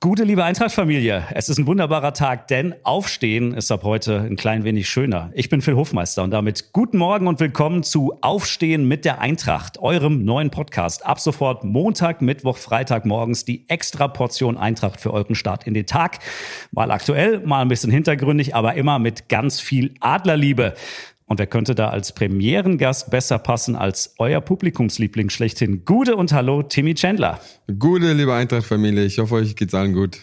Gute liebe Eintracht-Familie, es ist ein wunderbarer Tag, denn Aufstehen ist ab heute ein klein wenig schöner. Ich bin Phil Hofmeister und damit guten Morgen und willkommen zu Aufstehen mit der Eintracht, eurem neuen Podcast. Ab sofort Montag, Mittwoch, Freitag morgens die extra Portion Eintracht für euren Start in den Tag. Mal aktuell, mal ein bisschen hintergründig, aber immer mit ganz viel Adlerliebe. Und wer könnte da als Premierengast besser passen als euer Publikumsliebling schlechthin? Gude und Hallo, Timmy Chandler. Gute, liebe Eintracht-Familie. Ich hoffe, euch geht's allen gut.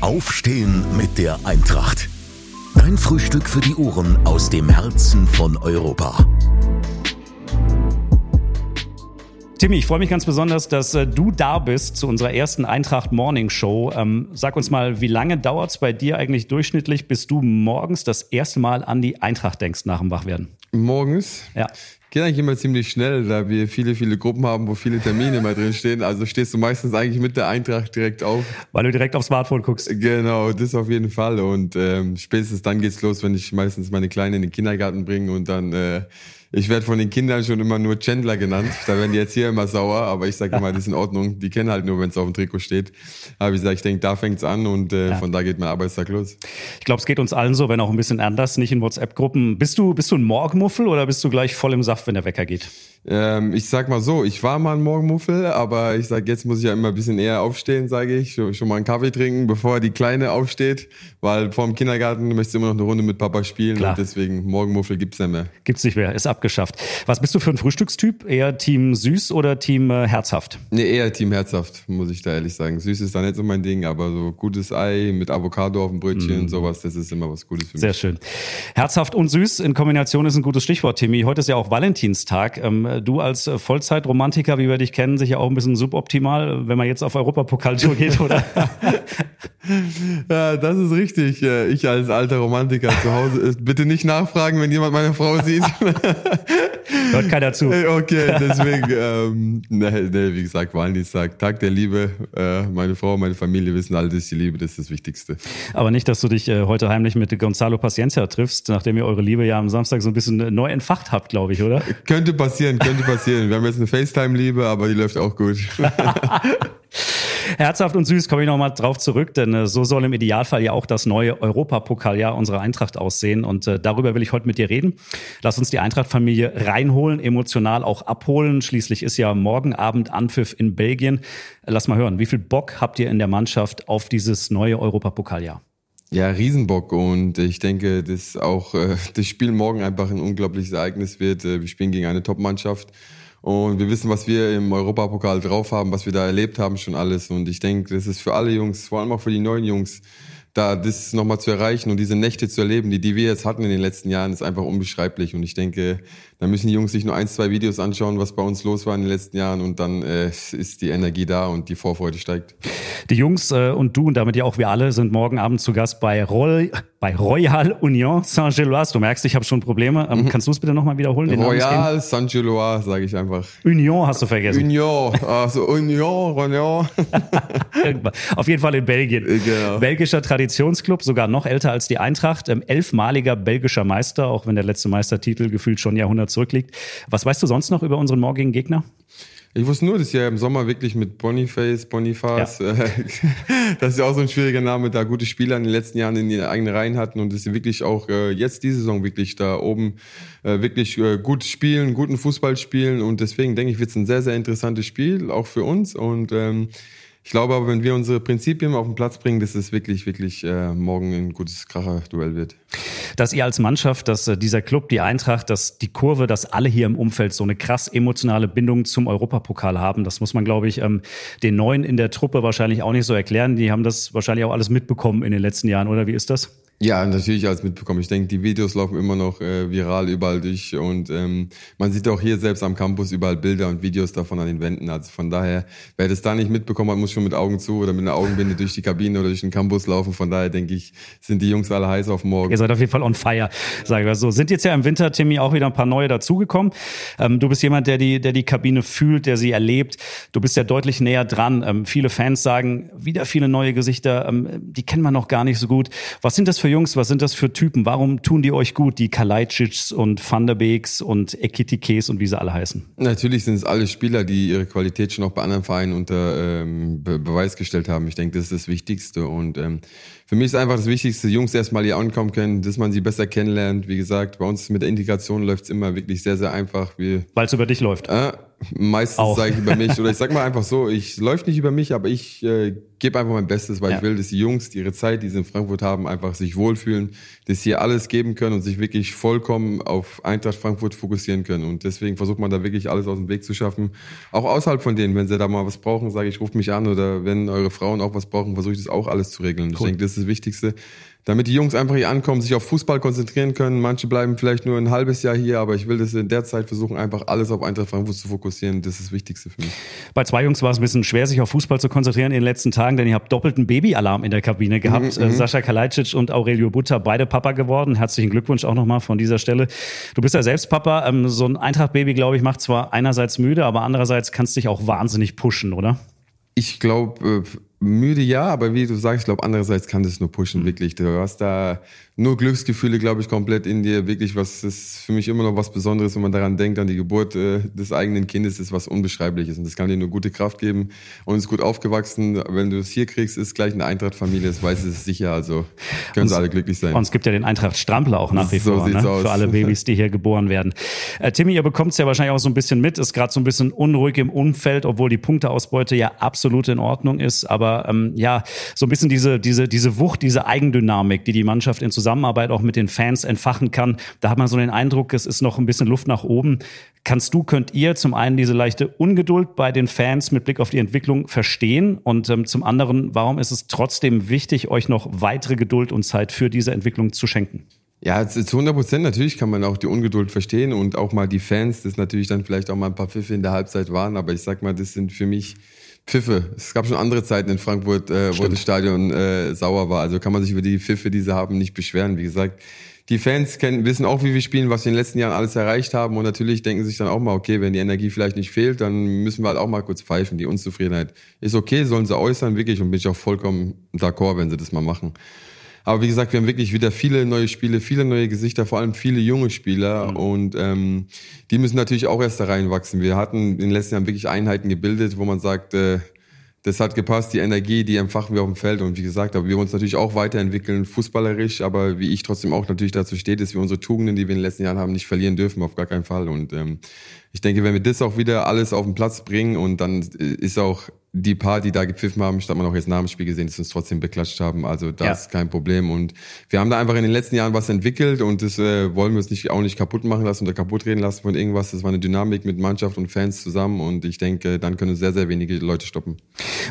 Aufstehen mit der Eintracht. Dein Frühstück für die Ohren aus dem Herzen von Europa. Timmy, ich freue mich ganz besonders, dass äh, du da bist zu unserer ersten Eintracht Morning Show. Ähm, sag uns mal, wie lange dauert es bei dir eigentlich durchschnittlich, bis du morgens das erste Mal an die Eintracht denkst nach dem Wachwerden? Morgens? Ja. Geht eigentlich immer ziemlich schnell, da wir viele, viele Gruppen haben, wo viele Termine mal drin stehen. Also stehst du meistens eigentlich mit der Eintracht direkt auf. Weil du direkt aufs Smartphone guckst. Genau, das auf jeden Fall. Und ähm, spätestens dann geht's los, wenn ich meistens meine Kleine in den Kindergarten bringe und dann äh, ich werde von den Kindern schon immer nur Chandler genannt. Da werden die jetzt hier immer sauer, aber ich sage immer, das ist in Ordnung. Die kennen halt nur, wenn es auf dem Trikot steht. Aber wie gesagt, ich denke, da fängt's an und äh, ja. von da geht mein Arbeitstag los. Ich glaube, es geht uns allen so, wenn auch ein bisschen anders, nicht in WhatsApp-Gruppen. Bist du, bist du ein Morgenmuffel oder bist du gleich voll im Saft, wenn der Wecker geht? Ähm, ich sag mal so, ich war mal ein Morgenmuffel, aber ich sag, jetzt muss ich ja immer ein bisschen eher aufstehen, sage ich. Schon, schon mal einen Kaffee trinken, bevor die Kleine aufsteht, weil vor dem Kindergarten möchte du immer noch eine Runde mit Papa spielen Klar. und deswegen Morgenmuffel gibt's nicht mehr. Gibt's nicht mehr, ist abgeschafft. Was bist du für ein Frühstückstyp? Eher Team süß oder Team äh, herzhaft? Nee, eher Team herzhaft, muss ich da ehrlich sagen. Süß ist da nicht so mein Ding, aber so gutes Ei mit Avocado auf dem Brötchen, mm. sowas, das ist immer was Gutes für mich. Sehr schön. Herzhaft und süß in Kombination ist ein gutes Stichwort, Timmy. Heute ist ja auch Valentinstag. Ähm, du als äh, Vollzeitromantiker, wie wir dich kennen, sicher auch ein bisschen suboptimal, wenn man jetzt auf Europapokaltour geht, oder? ja, das ist richtig. Ich als alter Romantiker zu Hause, bitte nicht nachfragen, wenn jemand meine Frau sieht. Hört keiner zu. Okay, deswegen, ähm, ne, ne, wie gesagt, Valentinstag, Tag der Liebe. Äh, meine Frau, meine Familie wissen alle, dass ich die Liebe, das ist das Wichtigste. Aber nicht, dass du dich äh, heute heimlich mit Gonzalo Paciencia triffst, nachdem ihr eure Liebe ja am Samstag so ein bisschen neu entfacht habt, glaube ich, oder? Könnte passieren, könnte passieren. Wir haben jetzt eine FaceTime-Liebe, aber die läuft auch gut. Herzhaft und süß komme ich nochmal drauf zurück, denn äh, so soll im Idealfall ja auch das neue Europapokaljahr unserer Eintracht aussehen. Und äh, darüber will ich heute mit dir reden. Lass uns die Eintracht-Familie reinholen, emotional auch abholen. Schließlich ist ja morgen Abend Anpfiff in Belgien. Lass mal hören, wie viel Bock habt ihr in der Mannschaft auf dieses neue Europapokaljahr? Ja, Riesenbock und ich denke, dass auch äh, das Spiel morgen einfach ein unglaubliches Ereignis wird. Äh, wir spielen gegen eine Top-Mannschaft und wir wissen, was wir im Europapokal drauf haben, was wir da erlebt haben, schon alles. Und ich denke, das ist für alle Jungs, vor allem auch für die neuen Jungs, da das nochmal zu erreichen und diese Nächte zu erleben, die, die wir jetzt hatten in den letzten Jahren, ist einfach unbeschreiblich. Und ich denke, da müssen die Jungs sich nur ein, zwei Videos anschauen, was bei uns los war in den letzten Jahren und dann äh, ist die Energie da und die Vorfreude steigt. Die Jungs äh, und du und damit ja auch wir alle sind morgen Abend zu Gast bei, Roy, bei Royal Union Saint-Gilloise. Du merkst, ich habe schon Probleme. Ähm, mhm. Kannst du es bitte nochmal wiederholen? Royal Saint-Gilloise, sage ich einfach. Union hast du vergessen. Union, also Union, Union. Auf jeden Fall in Belgien. Genau. Belgischer Traditionsclub, sogar noch älter als die Eintracht. Ähm, elfmaliger belgischer Meister, auch wenn der letzte Meistertitel gefühlt schon Jahrhundert zurückliegt. Was weißt du sonst noch über unseren morgigen Gegner? Ich wusste nur, dass ja im Sommer wirklich mit Boniface, Boniface, ja. Äh, das ist ja auch so ein schwieriger Name, da gute Spieler in den letzten Jahren in die eigenen Reihen hatten und dass sie wirklich auch äh, jetzt diese Saison wirklich da oben äh, wirklich äh, gut spielen, guten Fußball spielen und deswegen denke ich, wird es ein sehr, sehr interessantes Spiel, auch für uns und ähm, ich glaube aber, wenn wir unsere Prinzipien auf den Platz bringen, dass es wirklich, wirklich äh, morgen ein gutes Kracher-Duell wird. Dass ihr als Mannschaft, dass äh, dieser Club, die Eintracht, dass die Kurve, dass alle hier im Umfeld so eine krass emotionale Bindung zum Europapokal haben, das muss man, glaube ich, ähm, den Neuen in der Truppe wahrscheinlich auch nicht so erklären. Die haben das wahrscheinlich auch alles mitbekommen in den letzten Jahren, oder wie ist das? Ja, natürlich alles mitbekommen. Ich denke, die Videos laufen immer noch äh, viral überall durch und ähm, man sieht auch hier selbst am Campus überall Bilder und Videos davon an den Wänden. Also von daher, wer das da nicht mitbekommen hat, muss schon mit Augen zu oder mit einer Augenbinde durch die Kabine oder durch den Campus laufen. Von daher denke ich, sind die Jungs alle heiß auf morgen. Ihr seid auf jeden Fall on fire, sagen wir so. Sind jetzt ja im Winter, Timmy, auch wieder ein paar neue dazugekommen. Ähm, du bist jemand, der die, der die Kabine fühlt, der sie erlebt. Du bist ja deutlich näher dran. Ähm, viele Fans sagen, wieder viele neue Gesichter, ähm, die kennen wir noch gar nicht so gut. Was sind das für für Jungs? Was sind das für Typen? Warum tun die euch gut? Die Kalajdzics und Van der Beeks und Ekitikes und wie sie alle heißen. Natürlich sind es alle Spieler, die ihre Qualität schon auch bei anderen Vereinen unter ähm, Be Beweis gestellt haben. Ich denke, das ist das Wichtigste. Und ähm, für mich ist einfach das Wichtigste, Jungs erstmal hier ankommen können, dass man sie besser kennenlernt. Wie gesagt, bei uns mit der Integration läuft es immer wirklich sehr, sehr einfach. Weil es über dich läuft. Äh, Meistens sage ich über mich oder ich sag mal einfach so, ich läuft nicht über mich, aber ich äh, gebe einfach mein Bestes, weil ja. ich will, dass die Jungs, die ihre Zeit, die sie in Frankfurt haben, einfach sich wohlfühlen, dass sie alles geben können und sich wirklich vollkommen auf Eintracht Frankfurt fokussieren können. Und deswegen versucht man da wirklich alles aus dem Weg zu schaffen. Auch außerhalb von denen, wenn sie da mal was brauchen, sage ich, ruft mich an oder wenn eure Frauen auch was brauchen, versuche ich das auch alles zu regeln. Cool. Ich denke, das ist das Wichtigste damit die Jungs einfach hier ankommen, sich auf Fußball konzentrieren können. Manche bleiben vielleicht nur ein halbes Jahr hier, aber ich will das in der Zeit versuchen, einfach alles auf Eintracht Frankfurt zu fokussieren. Das ist das Wichtigste für mich. Bei zwei Jungs war es ein bisschen schwer, sich auf Fußball zu konzentrieren in den letzten Tagen, denn ihr habt doppelten Babyalarm in der Kabine gehabt. Mhm, mhm. Sascha Kalajdzic und Aurelio Butter, beide Papa geworden. Herzlichen Glückwunsch auch nochmal von dieser Stelle. Du bist ja selbst Papa. Ähm, so ein Eintracht-Baby, glaube ich, macht zwar einerseits müde, aber andererseits kannst dich auch wahnsinnig pushen, oder? Ich glaube, äh, müde ja, aber wie du sagst, ich glaube, andererseits kann das nur pushen, mhm. wirklich. Du hast da nur Glücksgefühle, glaube ich, komplett in dir. Wirklich, was ist für mich immer noch was Besonderes, wenn man daran denkt, an die Geburt äh, des eigenen Kindes, ist was Unbeschreibliches. Und das kann dir nur gute Kraft geben. Und ist gut aufgewachsen. Wenn du es hier kriegst, ist gleich eine Eintracht-Familie, das weiß es sicher. Also können und, sie alle glücklich sein. Und es gibt ja den Eintracht-Strampler auch nach wie so vor, ne? für alle Babys, die hier geboren werden. Äh, Timmy, ihr bekommt es ja wahrscheinlich auch so ein bisschen mit, ist gerade so ein bisschen unruhig im Umfeld, obwohl die Punkteausbeute ja absolut in Ordnung ist. Aber ähm, ja, so ein bisschen diese, diese, diese Wucht, diese Eigendynamik, die die Mannschaft in Zusammenarbeit auch mit den Fans entfachen kann. Da hat man so den Eindruck, es ist noch ein bisschen Luft nach oben. Kannst du, könnt ihr zum einen diese leichte Ungeduld bei den Fans mit Blick auf die Entwicklung verstehen? Und ähm, zum anderen, warum ist es trotzdem wichtig, euch noch weitere Geduld und Zeit für diese Entwicklung zu schenken? Ja, zu 100 Prozent natürlich kann man auch die Ungeduld verstehen und auch mal die Fans, das natürlich dann vielleicht auch mal ein paar Pfiffe in der Halbzeit waren, aber ich sag mal, das sind für mich Pfiffe. Es gab schon andere Zeiten in Frankfurt, äh, wo das Stadion äh, sauer war. Also kann man sich über die Pfiffe, die sie haben, nicht beschweren. Wie gesagt, die Fans kennen, wissen auch, wie wir spielen, was wir in den letzten Jahren alles erreicht haben. Und natürlich denken sich dann auch mal, okay, wenn die Energie vielleicht nicht fehlt, dann müssen wir halt auch mal kurz pfeifen. Die Unzufriedenheit ist okay, sollen sie äußern, wirklich. Und bin ich auch vollkommen d'accord, wenn sie das mal machen. Aber wie gesagt, wir haben wirklich wieder viele neue Spiele, viele neue Gesichter, vor allem viele junge Spieler. Mhm. Und ähm, die müssen natürlich auch erst da reinwachsen. Wir hatten in den letzten Jahren wirklich Einheiten gebildet, wo man sagt, äh, das hat gepasst, die Energie, die empfachen wir auf dem Feld. Und wie gesagt, aber wir uns natürlich auch weiterentwickeln, fußballerisch, aber wie ich trotzdem auch natürlich dazu stehe, dass wir unsere Tugenden, die wir in den letzten Jahren haben, nicht verlieren dürfen, auf gar keinen Fall. Und ähm, ich denke, wenn wir das auch wieder alles auf den Platz bringen und dann ist auch die paar, die da gepfiffen haben, statt man auch jetzt nach dem Spiel gesehen, dass uns trotzdem beklatscht haben. Also das ja. ist kein Problem. Und wir haben da einfach in den letzten Jahren was entwickelt und das äh, wollen wir uns nicht, auch nicht kaputt machen lassen oder kaputt reden lassen von irgendwas. Das war eine Dynamik mit Mannschaft und Fans zusammen und ich denke, dann können sehr, sehr wenige Leute stoppen.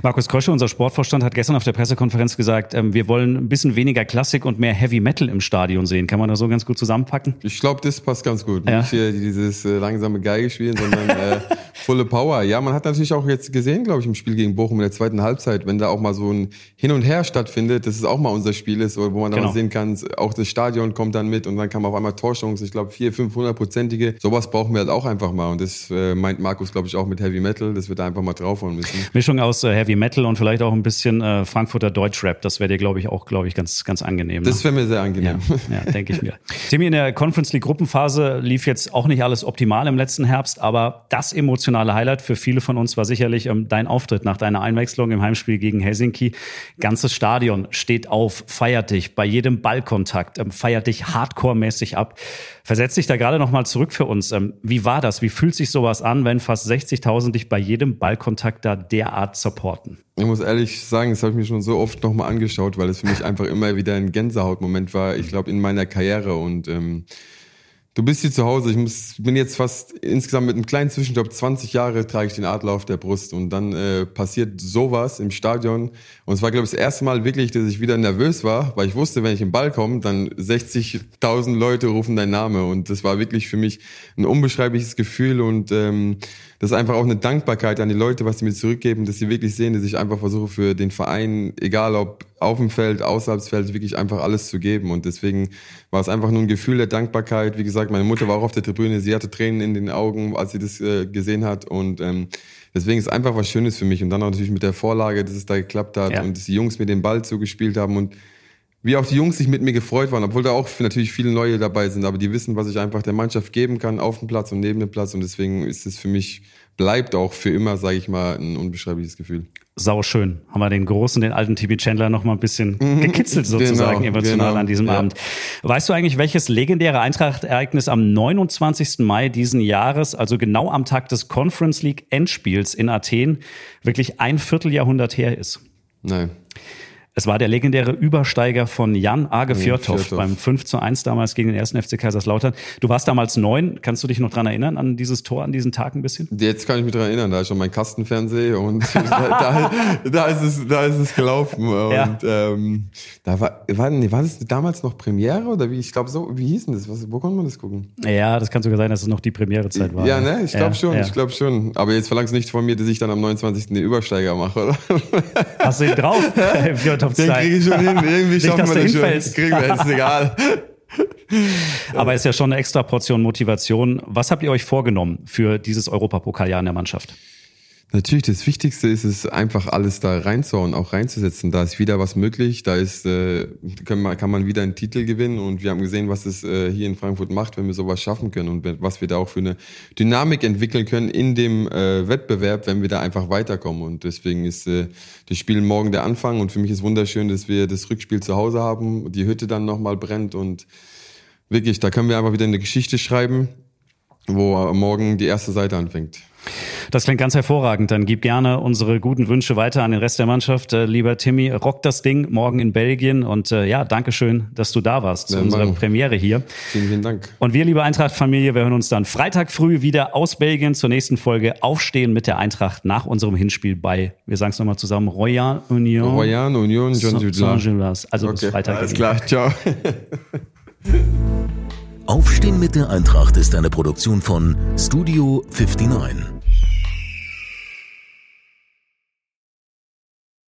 Markus Krösche, unser Sportvorstand, hat gestern auf der Pressekonferenz gesagt, ähm, wir wollen ein bisschen weniger Klassik und mehr Heavy Metal im Stadion sehen. Kann man das so ganz gut zusammenpacken? Ich glaube, das passt ganz gut. Ja. Nicht hier dieses äh, langsame Geige spielen, sondern äh, volle Power. Ja, man hat natürlich auch jetzt gesehen, glaube ich, im Spiel gegen Bochum in der zweiten Halbzeit, wenn da auch mal so ein Hin und Her stattfindet, dass es auch mal unser Spiel ist, wo man dann genau. sehen kann, auch das Stadion kommt dann mit und dann kann man auf einmal Torchancen, ich glaube vier, 500-prozentige. Sowas brauchen wir halt auch einfach mal und das äh, meint Markus, glaube ich, auch mit Heavy Metal, dass wir da einfach mal draufhauen müssen. Mischung aus äh, Heavy Metal und vielleicht auch ein bisschen äh, Frankfurter Deutschrap, das wäre dir, glaube ich, auch, glaube ich, ganz, ganz angenehm. Ne? Das wäre mir sehr angenehm. Ja, ja denke ich mir. Timmy, in der Conference League Gruppenphase lief jetzt auch nicht alles optimal im letzten Herbst, aber das emotionale Highlight für viele von uns war sicherlich ähm, dein Auftritt nach deiner Einwechslung im Heimspiel gegen Helsinki. Ganzes Stadion steht auf, feiert dich bei jedem Ballkontakt, ähm, feiert dich hardcore-mäßig ab. Versetz dich da gerade noch mal zurück für uns. Ähm, wie war das? Wie fühlt sich sowas an, wenn fast 60.000 dich bei jedem Ballkontakt da derart supporten? Ich muss ehrlich sagen, das habe ich mir schon so oft noch mal angeschaut, weil es für mich einfach immer wieder ein Gänsehautmoment war. Ich glaube in meiner Karriere und ähm, Du bist hier zu Hause. Ich muss, bin jetzt fast insgesamt mit einem kleinen Zwischenstopp 20 Jahre trage ich den Adler auf der Brust. Und dann äh, passiert sowas im Stadion. Und es war glaube ich das erste Mal wirklich, dass ich wieder nervös war, weil ich wusste, wenn ich im Ball komme, dann 60.000 Leute rufen deinen Namen. Und das war wirklich für mich ein unbeschreibliches Gefühl. Und ähm, das ist einfach auch eine Dankbarkeit an die Leute, was sie mir zurückgeben, dass sie wirklich sehen, dass ich einfach versuche für den Verein, egal ob auf dem Feld, außerhalb des Feldes, wirklich einfach alles zu geben. Und deswegen war es einfach nur ein Gefühl der Dankbarkeit. Wie gesagt, meine Mutter war auch auf der Tribüne, sie hatte Tränen in den Augen, als sie das äh, gesehen hat. Und ähm, deswegen ist einfach was Schönes für mich. Und dann auch natürlich mit der Vorlage, dass es da geklappt hat ja. und dass die Jungs mir den Ball zugespielt haben. Und wie auch die Jungs sich mit mir gefreut waren, obwohl da auch natürlich viele neue dabei sind, aber die wissen, was ich einfach der Mannschaft geben kann, auf dem Platz und neben dem Platz und deswegen ist es für mich, bleibt auch für immer, sage ich mal, ein unbeschreibliches Gefühl. Sau schön. Haben wir den großen, den alten TB Chandler noch mal ein bisschen mhm. gekitzelt sozusagen genau, emotional genau, an diesem ja. Abend. Weißt du eigentlich, welches legendäre Eintracht-Ereignis am 29. Mai diesen Jahres, also genau am Tag des Conference League Endspiels in Athen, wirklich ein Vierteljahrhundert her ist? Nein. Es war der legendäre Übersteiger von Jan Age Fjörtow beim 5 zu 1 damals gegen den ersten FC Kaiserslautern. Du warst damals neun. Kannst du dich noch dran erinnern an dieses Tor, an diesen Tag ein bisschen? Jetzt kann ich mich dran erinnern. Da ist schon mein Kastenfernseher und da, da, ist es, da ist es gelaufen. Und ja. ähm, da war, war, nee, war das damals noch Premiere oder wie? Ich glaube so, wie hieß denn das? Was, wo konnte man das gucken? Ja, das kann sogar sein, dass es noch die Premierezeit war. Ja, ne? Ich glaube ja, schon, ja. ich glaube schon. Aber jetzt verlangst du nicht von mir, dass ich dann am 29. den Übersteiger mache, oder? Hast du ihn drauf? Fjörtow kriege ich schon hin. Irgendwie schaffen wir das schon. Das kriegen wir, ist egal. Aber es ist ja schon eine extra Portion Motivation. Was habt ihr euch vorgenommen für dieses Europapokaljahr in der Mannschaft? Natürlich, das Wichtigste ist es einfach alles da reinzuhauen, auch reinzusetzen. Da ist wieder was möglich, da ist äh, kann, man, kann man wieder einen Titel gewinnen und wir haben gesehen, was es äh, hier in Frankfurt macht, wenn wir sowas schaffen können und was wir da auch für eine Dynamik entwickeln können in dem äh, Wettbewerb, wenn wir da einfach weiterkommen. Und deswegen ist äh, das Spiel morgen der Anfang und für mich ist wunderschön, dass wir das Rückspiel zu Hause haben, die Hütte dann nochmal brennt und wirklich, da können wir einfach wieder eine Geschichte schreiben, wo morgen die erste Seite anfängt. Das klingt ganz hervorragend. Dann gib gerne unsere guten Wünsche weiter an den Rest der Mannschaft. Äh, lieber Timmy, rock das Ding morgen in Belgien. Und äh, ja, danke schön, dass du da warst zu ja, unserer Premiere hier. Vielen, vielen Dank. Und wir, liebe Eintracht-Familie, wir hören uns dann Freitag früh wieder aus Belgien zur nächsten Folge Aufstehen mit der Eintracht nach unserem Hinspiel bei, wir sagen es nochmal zusammen, Royal Union. Royal Union, John Saint-Gillas. Also okay. bis Freitag. Alles klar, ciao. Aufstehen mit der Eintracht ist eine Produktion von Studio 59.